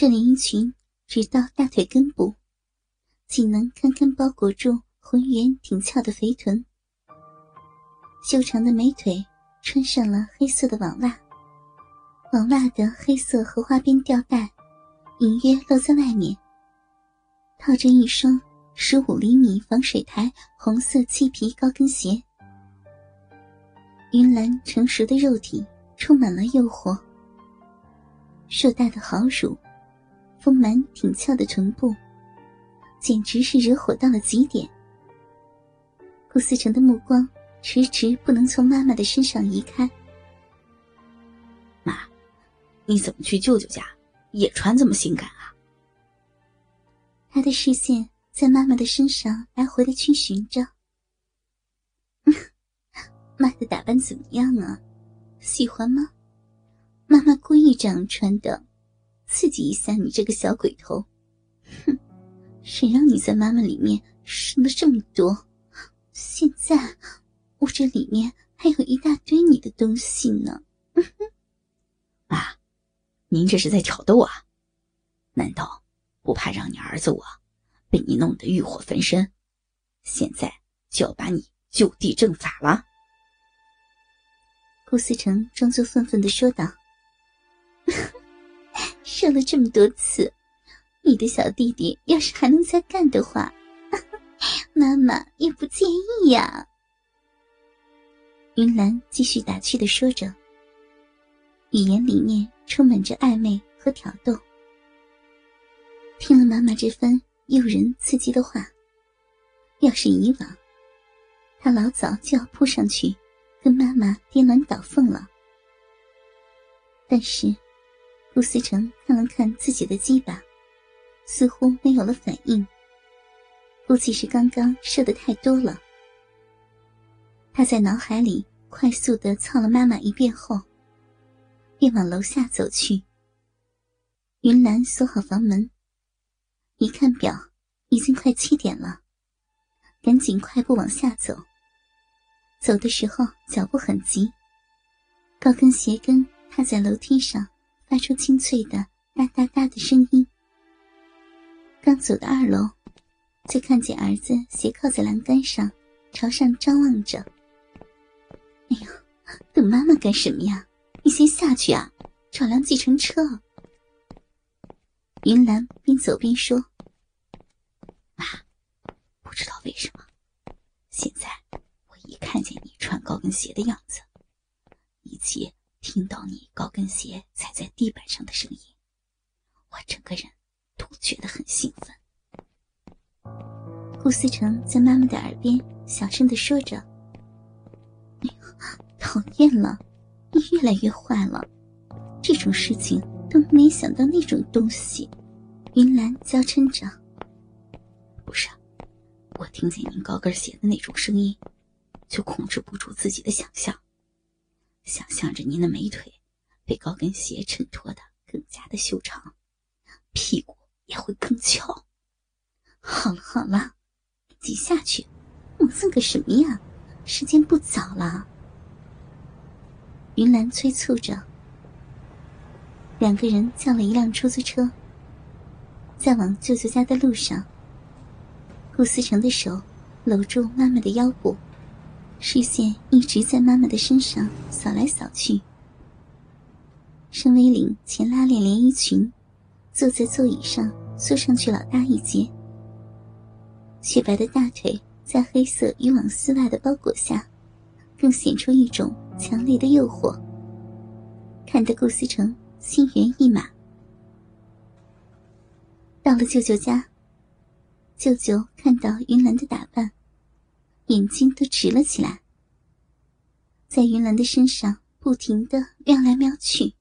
这连衣裙直到大腿根部，仅能堪堪包裹住浑圆挺翘的肥臀。修长的美腿穿上了黑色的网袜，网袜的黑色荷花边吊带隐约露在外面，套着一双十五厘米防水台红色漆皮高跟鞋。云兰成熟的肉体充满了诱惑，硕大的好乳，丰满挺翘的臀部，简直是惹火到了极点。顾思成的目光迟迟不能从妈妈的身上移开。妈，你怎么去舅舅家也穿这么性感啊？他的视线在妈妈的身上来回的去寻着。妈的打扮怎么样啊？喜欢吗？妈妈故意这样穿的，刺激一下你这个小鬼头。哼，谁让你在妈妈里面生了这么多？现在我这里面还有一大堆你的东西呢。妈，您这是在挑逗啊？难道不怕让你儿子我被你弄得欲火焚身？现在就要把你就地正法了？顾思成装作愤愤的说道：“说了这么多次，你的小弟弟要是还能再干的话，妈妈也不介意呀。”云兰继续打趣的说着，语言里面充满着暧昧和挑逗。听了妈妈这番诱人刺激的话，要是以往，他老早就要扑上去。跟妈妈颠鸾倒凤了，但是顾思成看了看自己的鸡巴，似乎没有了反应。估计是刚刚射的太多了。他在脑海里快速的操了妈妈一遍后，便往楼下走去。云兰锁好房门，一看表，已经快七点了，赶紧快步往下走。走的时候脚步很急，高跟鞋跟踏在楼梯上，发出清脆的哒哒哒的声音。刚走到二楼，就看见儿子斜靠在栏杆上，朝上张望着。哎呦，等妈妈干什么呀？你先下去啊，找辆计程车。云兰边走边说：“妈，不知道为什么，现在我……”一看见你穿高跟鞋的样子，以及听到你高跟鞋踩在地板上的声音，我整个人都觉得很兴奋。顾思成在妈妈的耳边小声的说着：“哎呀，讨厌了，你越来越坏了，这种事情都没想到那种东西。”云兰娇嗔着：“不是，我听见您高跟鞋的那种声音。”就控制不住自己的想象，想着您的美腿被高跟鞋衬托的更加的修长，屁股也会更翘。好了好了，挤下去，磨蹭个什么呀？时间不早了。云兰催促着，两个人叫了一辆出租车，在往舅舅家的路上，顾思成的手搂住妈妈的腰部。视线一直在妈妈的身上扫来扫去。深 V 领前拉链连衣裙，坐在座椅上缩上去老大一截。雪白的大腿在黑色渔网丝袜的包裹下，更显出一种强烈的诱惑。看得顾思成心猿意马。到了舅舅家，舅舅看到云兰的打扮。眼睛都直了起来，在云兰的身上不停的瞄来瞄去，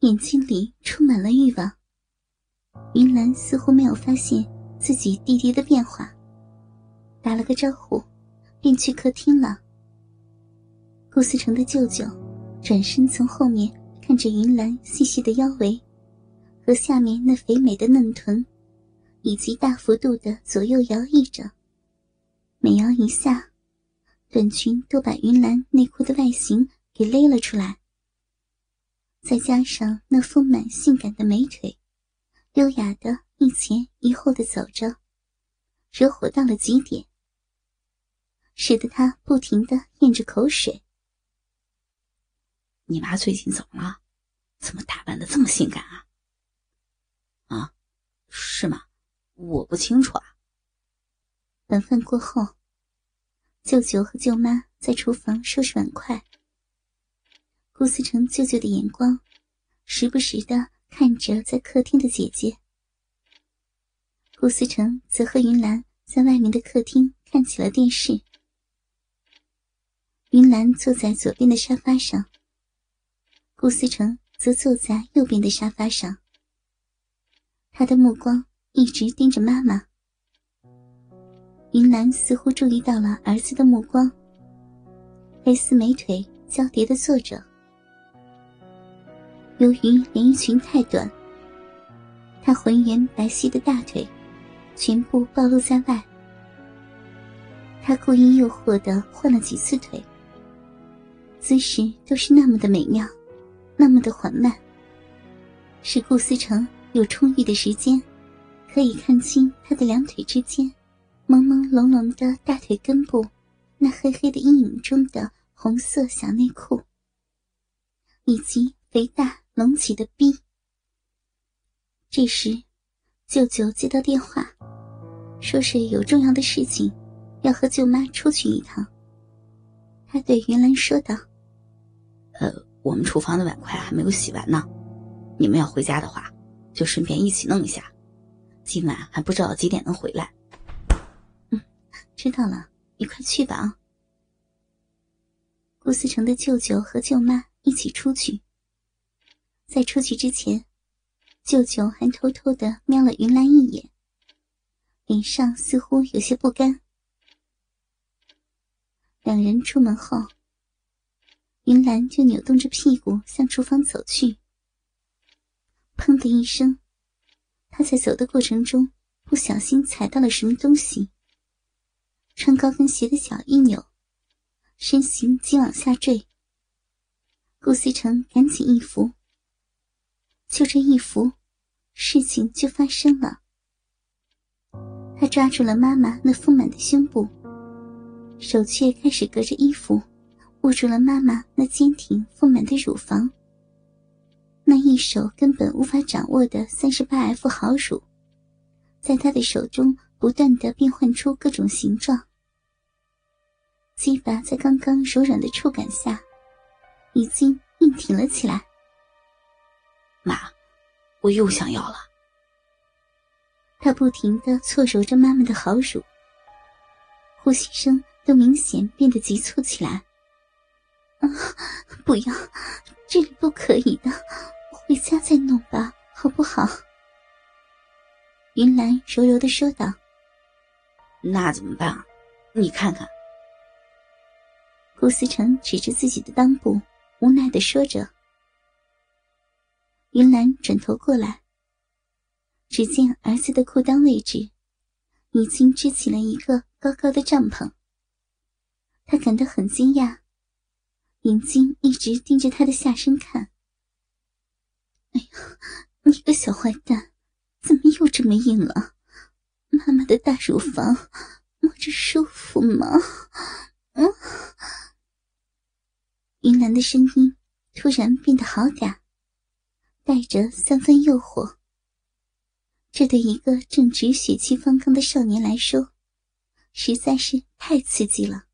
眼睛里充满了欲望。云兰似乎没有发现自己弟弟的变化，打了个招呼，便去客厅了。顾思成的舅舅转身从后面看着云兰细细的腰围，和下面那肥美的嫩臀，以及大幅度的左右摇曳着。每摇一下，短裙都把云兰内裤的外形给勒了出来。再加上那丰满性感的美腿，优雅的一前一后的走着，惹火到了极点，使得他不停的咽着口水。你妈最近怎么了？怎么打扮的这么性感啊？啊，是吗？我不清楚啊。晚饭过后，舅舅和舅妈在厨房收拾碗筷。顾思成舅舅的眼光，时不时的看着在客厅的姐姐。顾思成则和云兰在外面的客厅看起了电视。云兰坐在左边的沙发上，顾思成则坐在右边的沙发上。他的目光一直盯着妈妈。云兰似乎注意到了儿子的目光，黑丝美腿交叠的坐着。由于连衣裙太短，她浑圆白皙的大腿全部暴露在外。她故意诱惑的换了几次腿，姿势都是那么的美妙，那么的缓慢，使顾思成有充裕的时间，可以看清她的两腿之间朦朦胧胧的大腿根部那黑黑的阴影中的红色小内裤，以及肥大。隆起的逼。这时，舅舅接到电话，说是有重要的事情，要和舅妈出去一趟。他对云兰说道：“呃，我们厨房的碗筷还没有洗完呢，你们要回家的话，就顺便一起弄一下。今晚还不知道几点能回来。”知道了，你快去吧啊。顾思成的舅舅和舅妈一起出去。在出去之前，舅舅还偷偷的瞄了云兰一眼，脸上似乎有些不甘。两人出门后，云兰就扭动着屁股向厨房走去。砰的一声，她在走的过程中不小心踩到了什么东西，穿高跟鞋的脚一扭，身形急往下坠。顾思成赶紧一扶。就这一扶，事情就发生了。他抓住了妈妈那丰满的胸部，手却开始隔着衣服握住了妈妈那坚挺丰满的乳房。那一手根本无法掌握的三十八 F 好乳，在他的手中不断的变换出各种形状。鸡巴在刚刚柔软的触感下，已经硬挺了起来。妈，我又想要了。他不停的搓揉着妈妈的好乳，呼吸声都明显变得急促起来。啊，不要，这里不可以的，回家再弄吧，好不好？云兰柔柔的说道。那怎么办啊？你看看。顾思成指着自己的裆部，无奈的说着。云兰转头过来，只见儿子的裤裆位置已经支起了一个高高的帐篷。他感到很惊讶，眼睛一直盯着他的下身看。哎呀，你个小坏蛋，怎么又这么硬了？妈妈的大乳房摸着舒服吗？嗯。云岚的声音突然变得好嗲。带着三分诱惑，这对一个正值血气方刚的少年来说，实在是太刺激了。